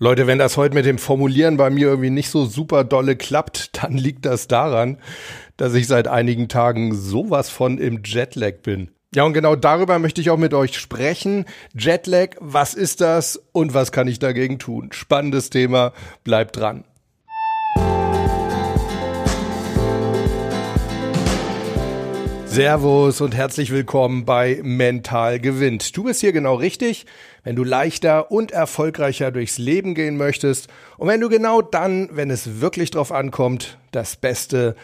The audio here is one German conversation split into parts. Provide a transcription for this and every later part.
Leute, wenn das heute mit dem Formulieren bei mir irgendwie nicht so super dolle klappt, dann liegt das daran, dass ich seit einigen Tagen sowas von im Jetlag bin. Ja, und genau darüber möchte ich auch mit euch sprechen. Jetlag, was ist das und was kann ich dagegen tun? Spannendes Thema, bleibt dran. Servus und herzlich willkommen bei Mental gewinnt. Du bist hier genau richtig, wenn du leichter und erfolgreicher durchs Leben gehen möchtest und wenn du genau dann, wenn es wirklich drauf ankommt, das Beste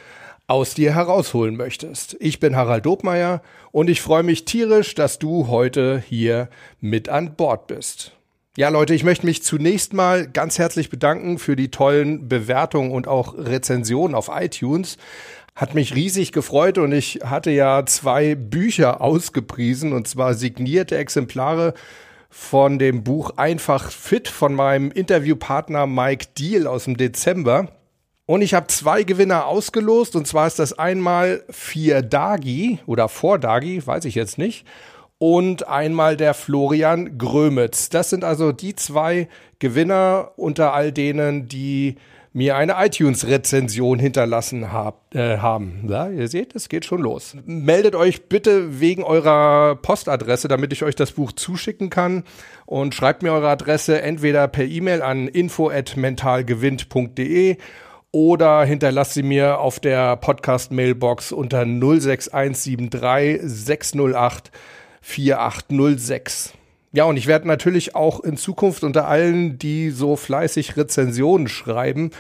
aus dir herausholen möchtest. Ich bin Harald Dobmeier und ich freue mich tierisch, dass du heute hier mit an Bord bist. Ja, Leute, ich möchte mich zunächst mal ganz herzlich bedanken für die tollen Bewertungen und auch Rezensionen auf iTunes. Hat mich riesig gefreut und ich hatte ja zwei Bücher ausgepriesen und zwar signierte Exemplare von dem Buch Einfach Fit von meinem Interviewpartner Mike Deal aus dem Dezember. Und ich habe zwei Gewinner ausgelost und zwar ist das einmal vier Dagi oder vor Dagi, weiß ich jetzt nicht. Und einmal der Florian Grömitz. Das sind also die zwei Gewinner unter all denen, die mir eine iTunes-Rezension hinterlassen hab, äh, haben. Ja, ihr seht, es geht schon los. Meldet euch bitte wegen eurer Postadresse, damit ich euch das Buch zuschicken kann. Und schreibt mir eure Adresse entweder per E-Mail an info@mentalgewinnt.de oder hinterlasst sie mir auf der Podcast-Mailbox unter 06173 608 4806. Ja, und ich werde natürlich auch in Zukunft unter allen, die so fleißig Rezensionen schreiben,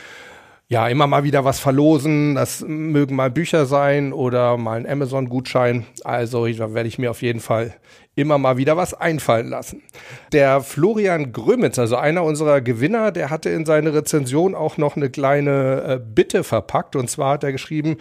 ja, immer mal wieder was verlosen. Das mögen mal Bücher sein oder mal ein Amazon-Gutschein. Also da werde ich mir auf jeden Fall immer mal wieder was einfallen lassen. Der Florian Grömitz, also einer unserer Gewinner, der hatte in seine Rezension auch noch eine kleine äh, Bitte verpackt. Und zwar hat er geschrieben,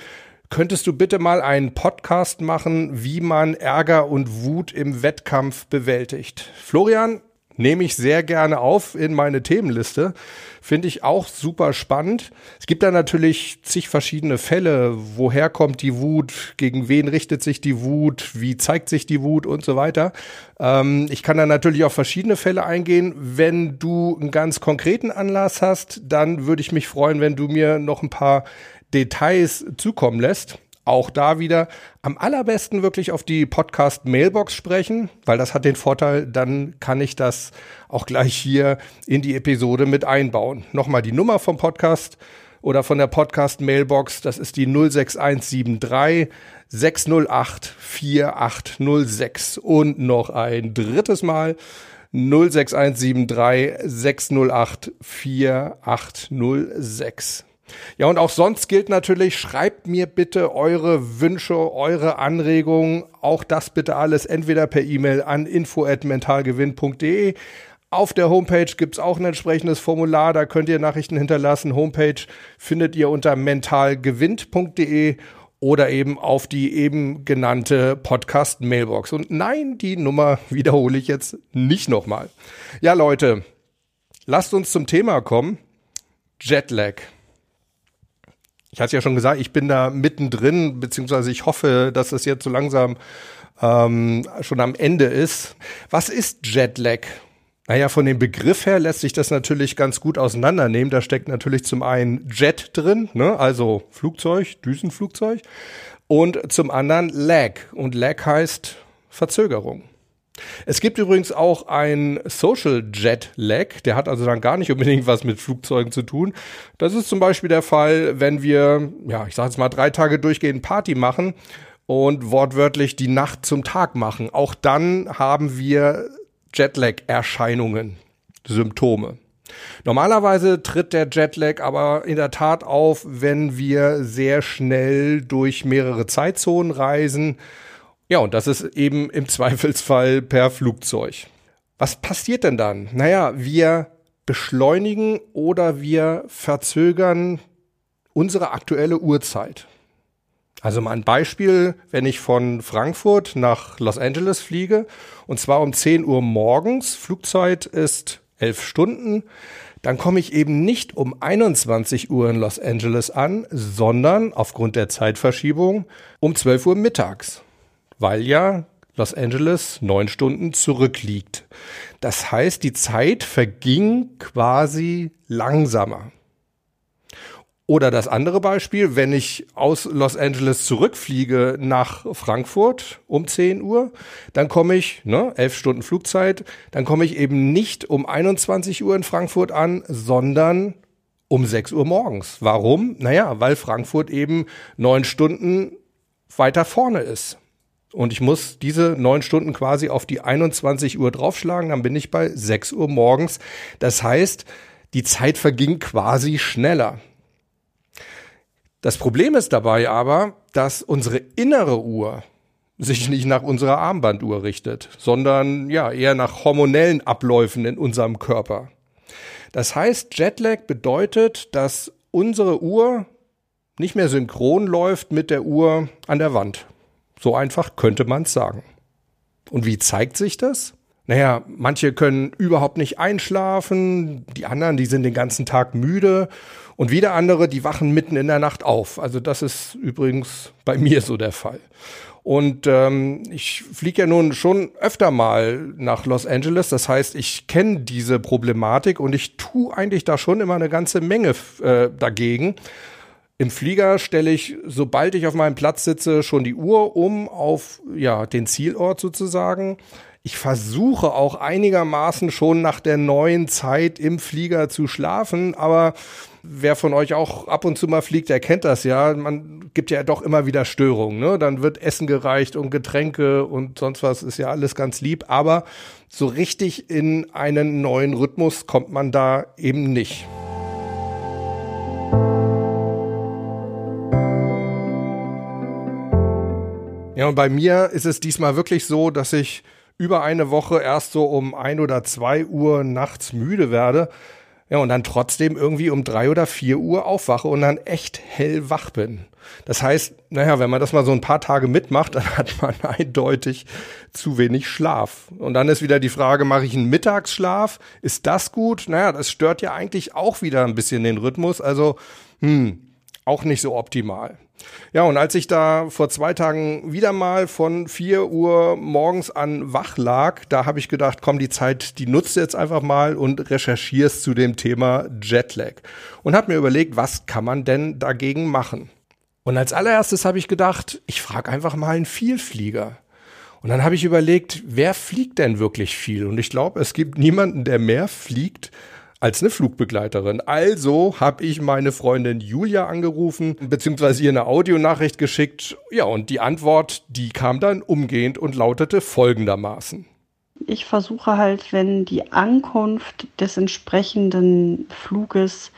könntest du bitte mal einen Podcast machen, wie man Ärger und Wut im Wettkampf bewältigt? Florian, nehme ich sehr gerne auf in meine Themenliste. Finde ich auch super spannend. Es gibt da natürlich zig verschiedene Fälle. Woher kommt die Wut? Gegen wen richtet sich die Wut? Wie zeigt sich die Wut und so weiter? Ähm, ich kann da natürlich auf verschiedene Fälle eingehen. Wenn du einen ganz konkreten Anlass hast, dann würde ich mich freuen, wenn du mir noch ein paar Details zukommen lässt. Auch da wieder am allerbesten wirklich auf die Podcast-Mailbox sprechen, weil das hat den Vorteil, dann kann ich das auch gleich hier in die Episode mit einbauen. Nochmal die Nummer vom Podcast oder von der Podcast-Mailbox, das ist die 06173 608 4806 und noch ein drittes Mal 06173 608 4806. Ja, und auch sonst gilt natürlich, schreibt mir bitte eure Wünsche, eure Anregungen, auch das bitte alles entweder per E-Mail an info@mentalgewinn.de. Auf der Homepage gibt's auch ein entsprechendes Formular, da könnt ihr Nachrichten hinterlassen. Homepage findet ihr unter mentalgewinnt.de oder eben auf die eben genannte Podcast-Mailbox. Und nein, die Nummer wiederhole ich jetzt nicht nochmal. Ja, Leute, lasst uns zum Thema kommen. Jetlag ich hatte ja schon gesagt, ich bin da mittendrin, beziehungsweise ich hoffe, dass es jetzt so langsam ähm, schon am Ende ist. Was ist Jetlag? Naja, von dem Begriff her lässt sich das natürlich ganz gut auseinandernehmen. Da steckt natürlich zum einen Jet drin, ne? also Flugzeug, Düsenflugzeug, und zum anderen Lag. Und Lag heißt Verzögerung. Es gibt übrigens auch ein Social Jet Lag, der hat also dann gar nicht unbedingt was mit Flugzeugen zu tun. Das ist zum Beispiel der Fall, wenn wir, ja, ich sage jetzt mal drei Tage durchgehend Party machen und wortwörtlich die Nacht zum Tag machen. Auch dann haben wir Jetlag-Erscheinungen, Symptome. Normalerweise tritt der Jetlag aber in der Tat auf, wenn wir sehr schnell durch mehrere Zeitzonen reisen ja, und das ist eben im Zweifelsfall per Flugzeug. Was passiert denn dann? Naja, wir beschleunigen oder wir verzögern unsere aktuelle Uhrzeit. Also mal ein Beispiel, wenn ich von Frankfurt nach Los Angeles fliege, und zwar um 10 Uhr morgens, Flugzeit ist 11 Stunden, dann komme ich eben nicht um 21 Uhr in Los Angeles an, sondern aufgrund der Zeitverschiebung um 12 Uhr mittags weil ja Los Angeles neun Stunden zurückliegt. Das heißt, die Zeit verging quasi langsamer. Oder das andere Beispiel, wenn ich aus Los Angeles zurückfliege nach Frankfurt um 10 Uhr, dann komme ich, ne, elf Stunden Flugzeit, dann komme ich eben nicht um 21 Uhr in Frankfurt an, sondern um 6 Uhr morgens. Warum? Naja, weil Frankfurt eben neun Stunden weiter vorne ist. Und ich muss diese neun Stunden quasi auf die 21 Uhr draufschlagen, dann bin ich bei 6 Uhr morgens. Das heißt, die Zeit verging quasi schneller. Das Problem ist dabei aber, dass unsere innere Uhr sich nicht nach unserer Armbanduhr richtet, sondern ja eher nach hormonellen Abläufen in unserem Körper. Das heißt, Jetlag bedeutet, dass unsere Uhr nicht mehr synchron läuft mit der Uhr an der Wand. So einfach könnte man es sagen. Und wie zeigt sich das? Naja, manche können überhaupt nicht einschlafen, die anderen, die sind den ganzen Tag müde und wieder andere, die wachen mitten in der Nacht auf. Also das ist übrigens bei mir so der Fall. Und ähm, ich fliege ja nun schon öfter mal nach Los Angeles. Das heißt, ich kenne diese Problematik und ich tue eigentlich da schon immer eine ganze Menge äh, dagegen. Im Flieger stelle ich, sobald ich auf meinem Platz sitze, schon die Uhr um auf ja, den Zielort sozusagen. Ich versuche auch einigermaßen schon nach der neuen Zeit im Flieger zu schlafen, aber wer von euch auch ab und zu mal fliegt, der kennt das ja. Man gibt ja doch immer wieder Störungen. Ne? Dann wird Essen gereicht und Getränke und sonst was ist ja alles ganz lieb. Aber so richtig in einen neuen Rhythmus kommt man da eben nicht. Ja, und bei mir ist es diesmal wirklich so, dass ich über eine Woche erst so um ein oder zwei Uhr nachts müde werde. Ja, und dann trotzdem irgendwie um drei oder vier Uhr aufwache und dann echt hellwach bin. Das heißt, naja, wenn man das mal so ein paar Tage mitmacht, dann hat man eindeutig zu wenig Schlaf. Und dann ist wieder die Frage, mache ich einen Mittagsschlaf? Ist das gut? Naja, das stört ja eigentlich auch wieder ein bisschen den Rhythmus. Also, hm, auch nicht so optimal. Ja, und als ich da vor zwei Tagen wieder mal von vier Uhr morgens an wach lag, da habe ich gedacht, komm, die Zeit, die nutzt jetzt einfach mal und recherchierst zu dem Thema Jetlag. Und habe mir überlegt, was kann man denn dagegen machen? Und als allererstes habe ich gedacht, ich frage einfach mal einen Vielflieger. Und dann habe ich überlegt, wer fliegt denn wirklich viel? Und ich glaube, es gibt niemanden, der mehr fliegt als eine Flugbegleiterin. Also habe ich meine Freundin Julia angerufen, beziehungsweise ihr eine Audionachricht geschickt. Ja, und die Antwort, die kam dann umgehend und lautete folgendermaßen. Ich versuche halt, wenn die Ankunft des entsprechenden Fluges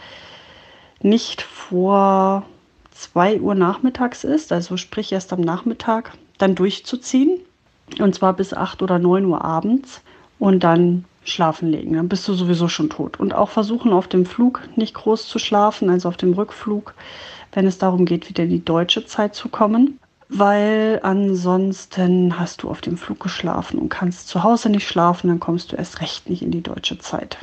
nicht vor 2 Uhr nachmittags ist, also sprich erst am Nachmittag, dann durchzuziehen. Und zwar bis 8 oder 9 Uhr abends. Und dann schlafen legen. Dann bist du sowieso schon tot. Und auch versuchen auf dem Flug nicht groß zu schlafen, also auf dem Rückflug, wenn es darum geht, wieder in die deutsche Zeit zu kommen. Weil ansonsten hast du auf dem Flug geschlafen und kannst zu Hause nicht schlafen, dann kommst du erst recht nicht in die deutsche Zeit.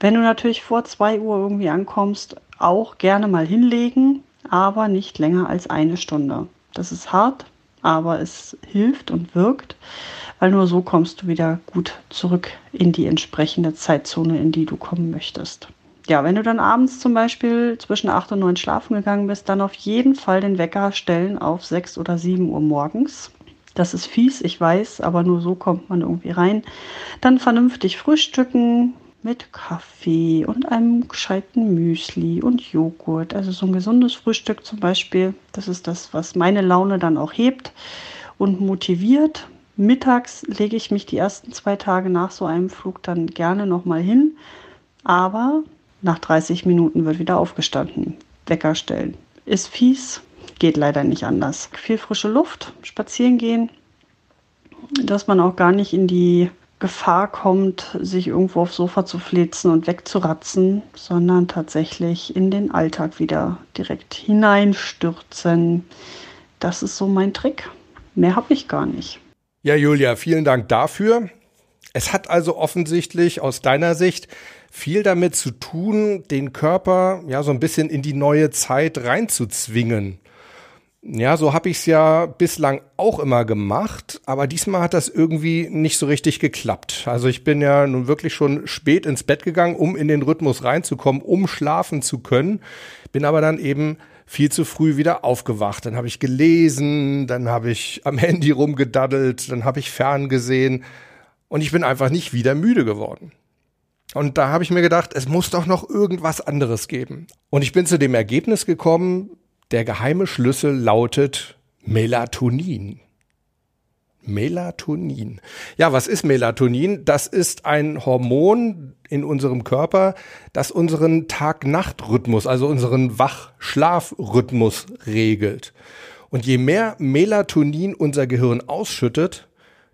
Wenn du natürlich vor 2 Uhr irgendwie ankommst, auch gerne mal hinlegen, aber nicht länger als eine Stunde. Das ist hart, aber es hilft und wirkt weil nur so kommst du wieder gut zurück in die entsprechende Zeitzone, in die du kommen möchtest. Ja, wenn du dann abends zum Beispiel zwischen 8 und 9 schlafen gegangen bist, dann auf jeden Fall den Wecker stellen auf 6 oder 7 Uhr morgens. Das ist fies, ich weiß, aber nur so kommt man irgendwie rein. Dann vernünftig frühstücken mit Kaffee und einem gescheiten Müsli und Joghurt. Also so ein gesundes Frühstück zum Beispiel. Das ist das, was meine Laune dann auch hebt und motiviert. Mittags lege ich mich die ersten zwei Tage nach so einem Flug dann gerne nochmal hin, aber nach 30 Minuten wird wieder aufgestanden. Wecker stellen. Ist fies, geht leider nicht anders. Viel frische Luft, spazieren gehen, dass man auch gar nicht in die Gefahr kommt, sich irgendwo aufs Sofa zu flitzen und wegzuratzen, sondern tatsächlich in den Alltag wieder direkt hineinstürzen. Das ist so mein Trick. Mehr habe ich gar nicht. Ja, Julia, vielen Dank dafür. Es hat also offensichtlich aus deiner Sicht viel damit zu tun, den Körper ja so ein bisschen in die neue Zeit reinzuzwingen. Ja, so habe ich es ja bislang auch immer gemacht, aber diesmal hat das irgendwie nicht so richtig geklappt. Also ich bin ja nun wirklich schon spät ins Bett gegangen, um in den Rhythmus reinzukommen, um schlafen zu können, bin aber dann eben viel zu früh wieder aufgewacht. Dann habe ich gelesen, dann habe ich am Handy rumgedaddelt, dann habe ich ferngesehen und ich bin einfach nicht wieder müde geworden. Und da habe ich mir gedacht, es muss doch noch irgendwas anderes geben. Und ich bin zu dem Ergebnis gekommen, der geheime Schlüssel lautet Melatonin. Melatonin. Ja, was ist Melatonin? Das ist ein Hormon in unserem Körper, das unseren Tag-Nacht-Rhythmus, also unseren Wach-Schlaf-Rhythmus regelt. Und je mehr Melatonin unser Gehirn ausschüttet,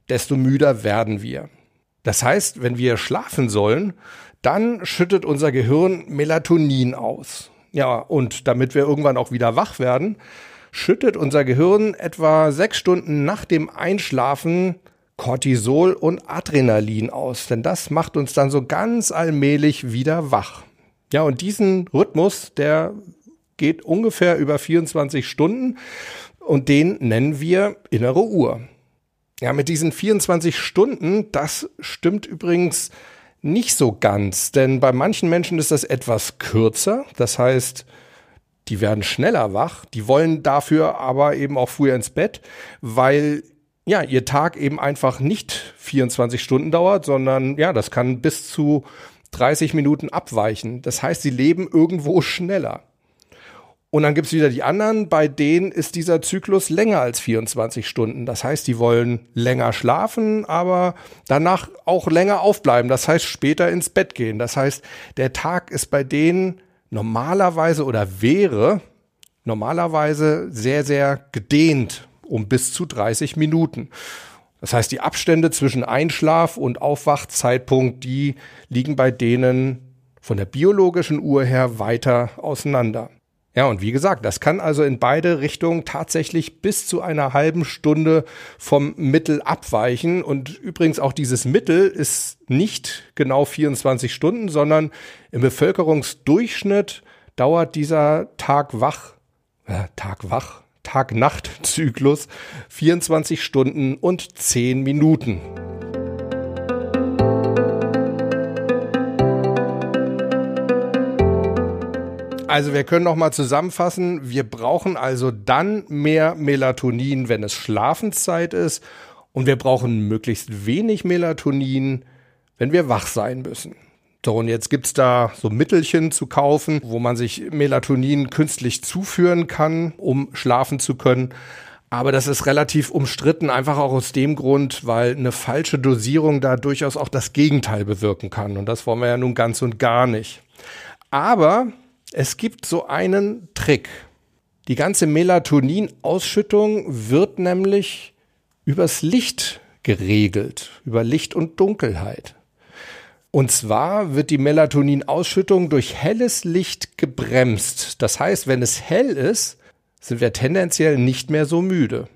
desto müder werden wir. Das heißt, wenn wir schlafen sollen, dann schüttet unser Gehirn Melatonin aus. Ja, und damit wir irgendwann auch wieder wach werden, schüttet unser Gehirn etwa sechs Stunden nach dem Einschlafen Cortisol und Adrenalin aus, denn das macht uns dann so ganz allmählich wieder wach. Ja, und diesen Rhythmus, der geht ungefähr über 24 Stunden und den nennen wir innere Uhr. Ja, mit diesen 24 Stunden, das stimmt übrigens nicht so ganz, denn bei manchen Menschen ist das etwas kürzer. Das heißt, die werden schneller wach, die wollen dafür aber eben auch früher ins Bett, weil ja, ihr Tag eben einfach nicht 24 Stunden dauert, sondern ja, das kann bis zu 30 Minuten abweichen. Das heißt, sie leben irgendwo schneller. Und dann gibt's wieder die anderen, bei denen ist dieser Zyklus länger als 24 Stunden. Das heißt, die wollen länger schlafen, aber danach auch länger aufbleiben. Das heißt, später ins Bett gehen. Das heißt, der Tag ist bei denen normalerweise oder wäre normalerweise sehr, sehr gedehnt um bis zu 30 Minuten. Das heißt, die Abstände zwischen Einschlaf und Aufwachzeitpunkt, die liegen bei denen von der biologischen Uhr her weiter auseinander. Ja, und wie gesagt, das kann also in beide Richtungen tatsächlich bis zu einer halben Stunde vom Mittel abweichen. Und übrigens auch dieses Mittel ist nicht genau 24 Stunden, sondern im Bevölkerungsdurchschnitt dauert dieser Tag wach, äh, Tag wach, Tag-Nacht-Zyklus 24 Stunden und 10 Minuten. Also wir können noch mal zusammenfassen, wir brauchen also dann mehr Melatonin, wenn es Schlafenszeit ist und wir brauchen möglichst wenig Melatonin, wenn wir wach sein müssen. So, und jetzt gibt's da so Mittelchen zu kaufen, wo man sich Melatonin künstlich zuführen kann, um schlafen zu können. Aber das ist relativ umstritten, einfach auch aus dem Grund, weil eine falsche Dosierung da durchaus auch das Gegenteil bewirken kann. Und das wollen wir ja nun ganz und gar nicht. Aber es gibt so einen Trick. Die ganze Melatonin-Ausschüttung wird nämlich übers Licht geregelt, über Licht und Dunkelheit. Und zwar wird die Melatonin-Ausschüttung durch helles Licht gebremst. Das heißt, wenn es hell ist, sind wir tendenziell nicht mehr so müde.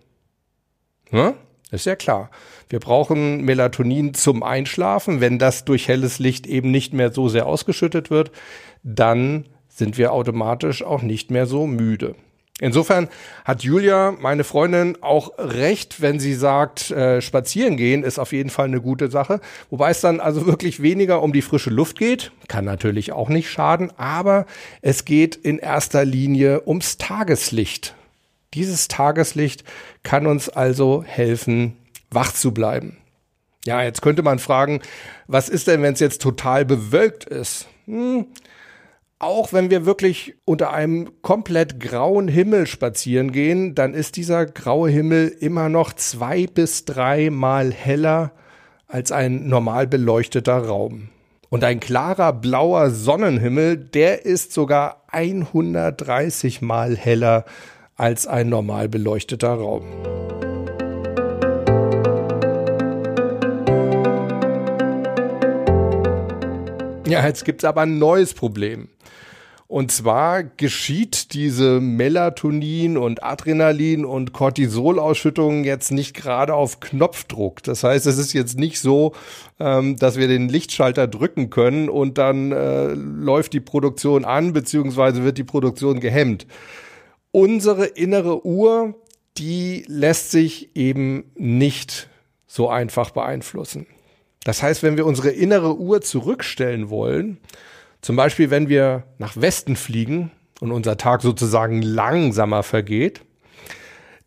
Ja? Ist ja klar. Wir brauchen Melatonin zum Einschlafen. Wenn das durch helles Licht eben nicht mehr so sehr ausgeschüttet wird, dann sind wir automatisch auch nicht mehr so müde. Insofern hat Julia, meine Freundin, auch recht, wenn sie sagt, äh, spazieren gehen ist auf jeden Fall eine gute Sache. Wobei es dann also wirklich weniger um die frische Luft geht. Kann natürlich auch nicht schaden, aber es geht in erster Linie ums Tageslicht. Dieses Tageslicht kann uns also helfen, wach zu bleiben. Ja, jetzt könnte man fragen, was ist denn, wenn es jetzt total bewölkt ist? Hm, auch wenn wir wirklich unter einem komplett grauen Himmel spazieren gehen, dann ist dieser graue Himmel immer noch zwei bis dreimal heller als ein normal beleuchteter Raum. Und ein klarer blauer Sonnenhimmel, der ist sogar 130 mal heller als ein normal beleuchteter Raum. Ja, jetzt gibt's aber ein neues Problem. Und zwar geschieht diese Melatonin und Adrenalin und Cortisolausschüttung jetzt nicht gerade auf Knopfdruck. Das heißt, es ist jetzt nicht so, ähm, dass wir den Lichtschalter drücken können und dann äh, läuft die Produktion an, beziehungsweise wird die Produktion gehemmt. unsere innere Uhr, die lässt sich eben nicht so einfach beeinflussen. Das heißt, wenn wir unsere innere Uhr zurückstellen wollen, zum Beispiel wenn wir nach Westen fliegen und unser Tag sozusagen langsamer vergeht,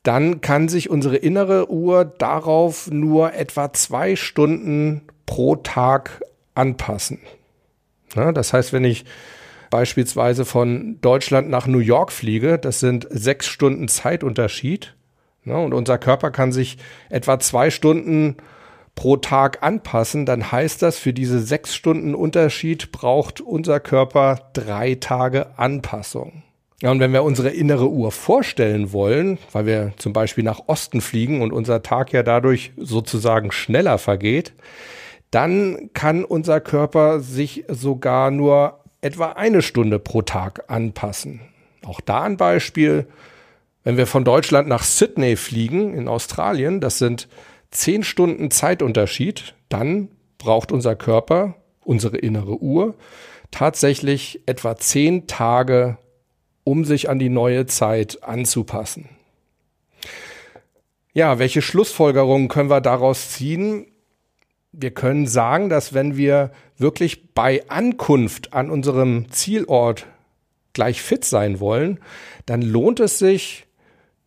dann kann sich unsere innere Uhr darauf nur etwa zwei Stunden pro Tag anpassen. Ja, das heißt, wenn ich beispielsweise von Deutschland nach New York fliege, das sind sechs Stunden Zeitunterschied. Ja, und unser Körper kann sich etwa zwei Stunden pro Tag anpassen, dann heißt das, für diese sechs Stunden Unterschied braucht unser Körper drei Tage Anpassung. Ja, und wenn wir unsere innere Uhr vorstellen wollen, weil wir zum Beispiel nach Osten fliegen und unser Tag ja dadurch sozusagen schneller vergeht, dann kann unser Körper sich sogar nur etwa eine Stunde pro Tag anpassen. Auch da ein Beispiel. Wenn wir von Deutschland nach Sydney fliegen in Australien, das sind zehn Stunden Zeitunterschied, dann braucht unser Körper, unsere innere Uhr, tatsächlich etwa zehn Tage, um sich an die neue Zeit anzupassen. Ja, welche Schlussfolgerungen können wir daraus ziehen? Wir können sagen, dass wenn wir wirklich bei Ankunft an unserem Zielort gleich fit sein wollen, dann lohnt es sich,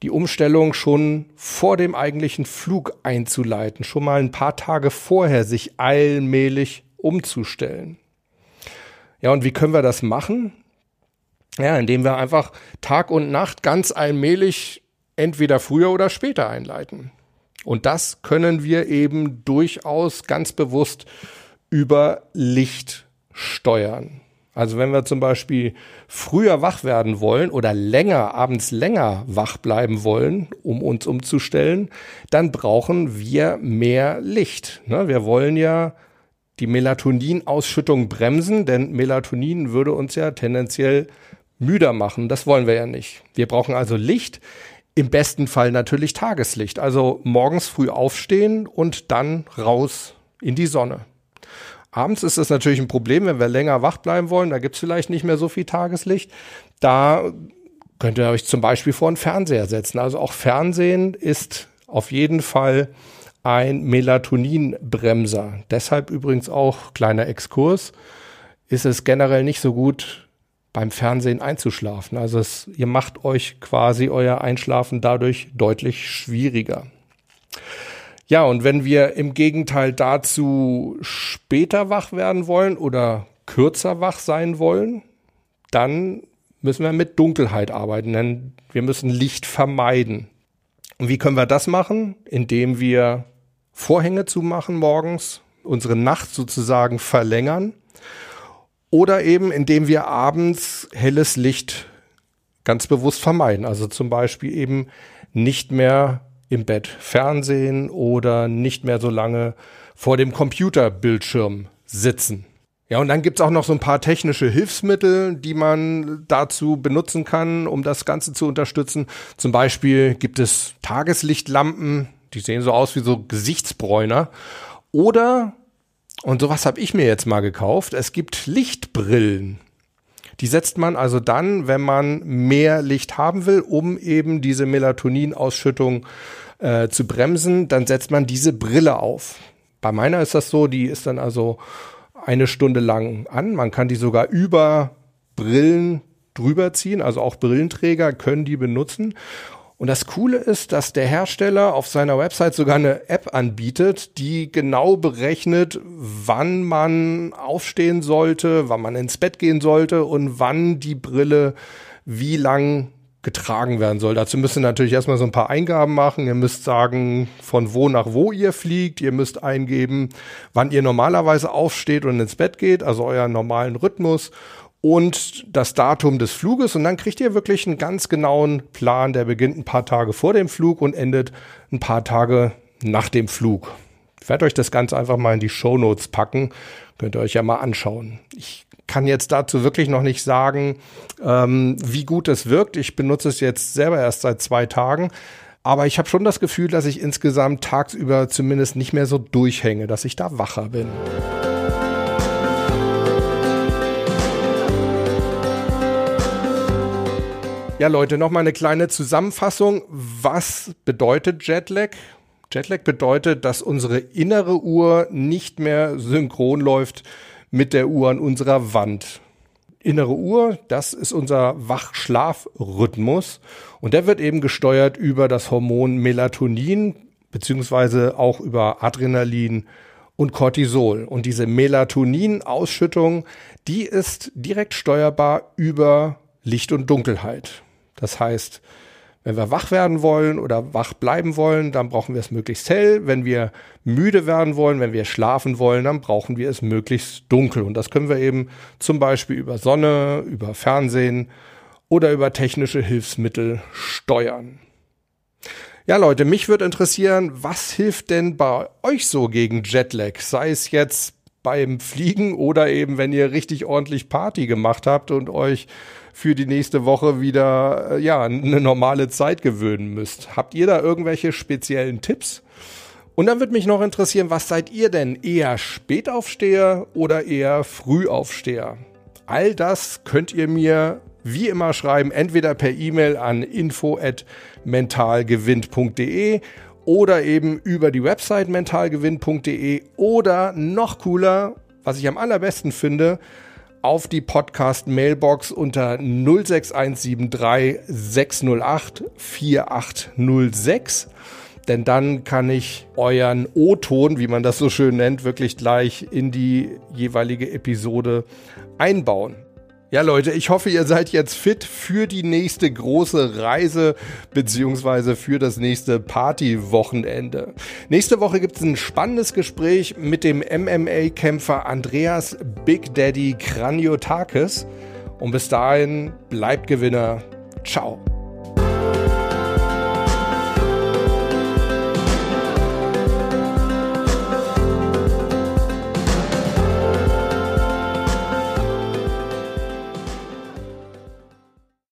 die Umstellung schon vor dem eigentlichen Flug einzuleiten, schon mal ein paar Tage vorher sich allmählich umzustellen. Ja, und wie können wir das machen? Ja, indem wir einfach Tag und Nacht ganz allmählich entweder früher oder später einleiten. Und das können wir eben durchaus ganz bewusst über Licht steuern. Also wenn wir zum Beispiel früher wach werden wollen oder länger, abends länger wach bleiben wollen, um uns umzustellen, dann brauchen wir mehr Licht. Ne? Wir wollen ja die Melatoninausschüttung bremsen, denn Melatonin würde uns ja tendenziell müder machen. Das wollen wir ja nicht. Wir brauchen also Licht, im besten Fall natürlich Tageslicht. Also morgens früh aufstehen und dann raus in die Sonne. Abends ist das natürlich ein Problem, wenn wir länger wach bleiben wollen. Da gibt es vielleicht nicht mehr so viel Tageslicht. Da könnt ihr euch zum Beispiel vor einen Fernseher setzen. Also auch Fernsehen ist auf jeden Fall ein Melatoninbremser. Deshalb übrigens auch kleiner Exkurs. Ist es generell nicht so gut, beim Fernsehen einzuschlafen. Also es, ihr macht euch quasi euer Einschlafen dadurch deutlich schwieriger. Ja, und wenn wir im Gegenteil dazu später wach werden wollen oder kürzer wach sein wollen, dann müssen wir mit Dunkelheit arbeiten, denn wir müssen Licht vermeiden. Und wie können wir das machen? Indem wir Vorhänge zumachen morgens, unsere Nacht sozusagen verlängern oder eben indem wir abends helles Licht ganz bewusst vermeiden. Also zum Beispiel eben nicht mehr im Bett Fernsehen oder nicht mehr so lange vor dem Computerbildschirm sitzen. Ja, und dann gibt's auch noch so ein paar technische Hilfsmittel, die man dazu benutzen kann, um das Ganze zu unterstützen. Zum Beispiel gibt es Tageslichtlampen, die sehen so aus wie so Gesichtsbräuner. Oder, und sowas habe ich mir jetzt mal gekauft, es gibt Lichtbrillen. Die setzt man also dann, wenn man mehr Licht haben will, um eben diese Melatoninausschüttung äh, zu bremsen, dann setzt man diese Brille auf. Bei meiner ist das so, die ist dann also eine Stunde lang an. Man kann die sogar über Brillen drüber ziehen, also auch Brillenträger können die benutzen. Und das Coole ist, dass der Hersteller auf seiner Website sogar eine App anbietet, die genau berechnet, wann man aufstehen sollte, wann man ins Bett gehen sollte und wann die Brille wie lang getragen werden soll. Dazu müsst ihr natürlich erstmal so ein paar Eingaben machen. Ihr müsst sagen, von wo nach wo ihr fliegt. Ihr müsst eingeben, wann ihr normalerweise aufsteht und ins Bett geht, also euren normalen Rhythmus und das Datum des Fluges und dann kriegt ihr wirklich einen ganz genauen Plan, der beginnt ein paar Tage vor dem Flug und endet ein paar Tage nach dem Flug. Ich werde euch das Ganze einfach mal in die Show Notes packen, könnt ihr euch ja mal anschauen. Ich kann jetzt dazu wirklich noch nicht sagen, ähm, wie gut es wirkt. Ich benutze es jetzt selber erst seit zwei Tagen. Aber ich habe schon das Gefühl, dass ich insgesamt tagsüber zumindest nicht mehr so durchhänge, dass ich da wacher bin. Ja, Leute, nochmal eine kleine Zusammenfassung. Was bedeutet Jetlag? Jetlag bedeutet, dass unsere innere Uhr nicht mehr synchron läuft mit der Uhr an unserer Wand. Innere Uhr, das ist unser Wach-Schlaf-Rhythmus und der wird eben gesteuert über das Hormon Melatonin beziehungsweise auch über Adrenalin und Cortisol. Und diese Melatonin-Ausschüttung, die ist direkt steuerbar über Licht und Dunkelheit. Das heißt, wenn wir wach werden wollen oder wach bleiben wollen, dann brauchen wir es möglichst hell. Wenn wir müde werden wollen, wenn wir schlafen wollen, dann brauchen wir es möglichst dunkel. Und das können wir eben zum Beispiel über Sonne, über Fernsehen oder über technische Hilfsmittel steuern. Ja, Leute, mich würde interessieren, was hilft denn bei euch so gegen Jetlag? Sei es jetzt beim Fliegen oder eben, wenn ihr richtig ordentlich Party gemacht habt und euch für die nächste Woche wieder, äh, ja, eine normale Zeit gewöhnen müsst. Habt ihr da irgendwelche speziellen Tipps? Und dann würde mich noch interessieren, was seid ihr denn? Eher Spätaufsteher oder eher Frühaufsteher? All das könnt ihr mir wie immer schreiben, entweder per E-Mail an info@mentalgewinnt.de oder eben über die Website mentalgewinn.de oder noch cooler, was ich am allerbesten finde, auf die Podcast Mailbox unter 06173 608 4806. Denn dann kann ich euren O-Ton, wie man das so schön nennt, wirklich gleich in die jeweilige Episode einbauen. Ja, Leute, ich hoffe, ihr seid jetzt fit für die nächste große Reise beziehungsweise für das nächste Partywochenende. Nächste Woche gibt es ein spannendes Gespräch mit dem MMA-Kämpfer Andreas Big Daddy Kraniotakis. Und bis dahin bleibt Gewinner. Ciao.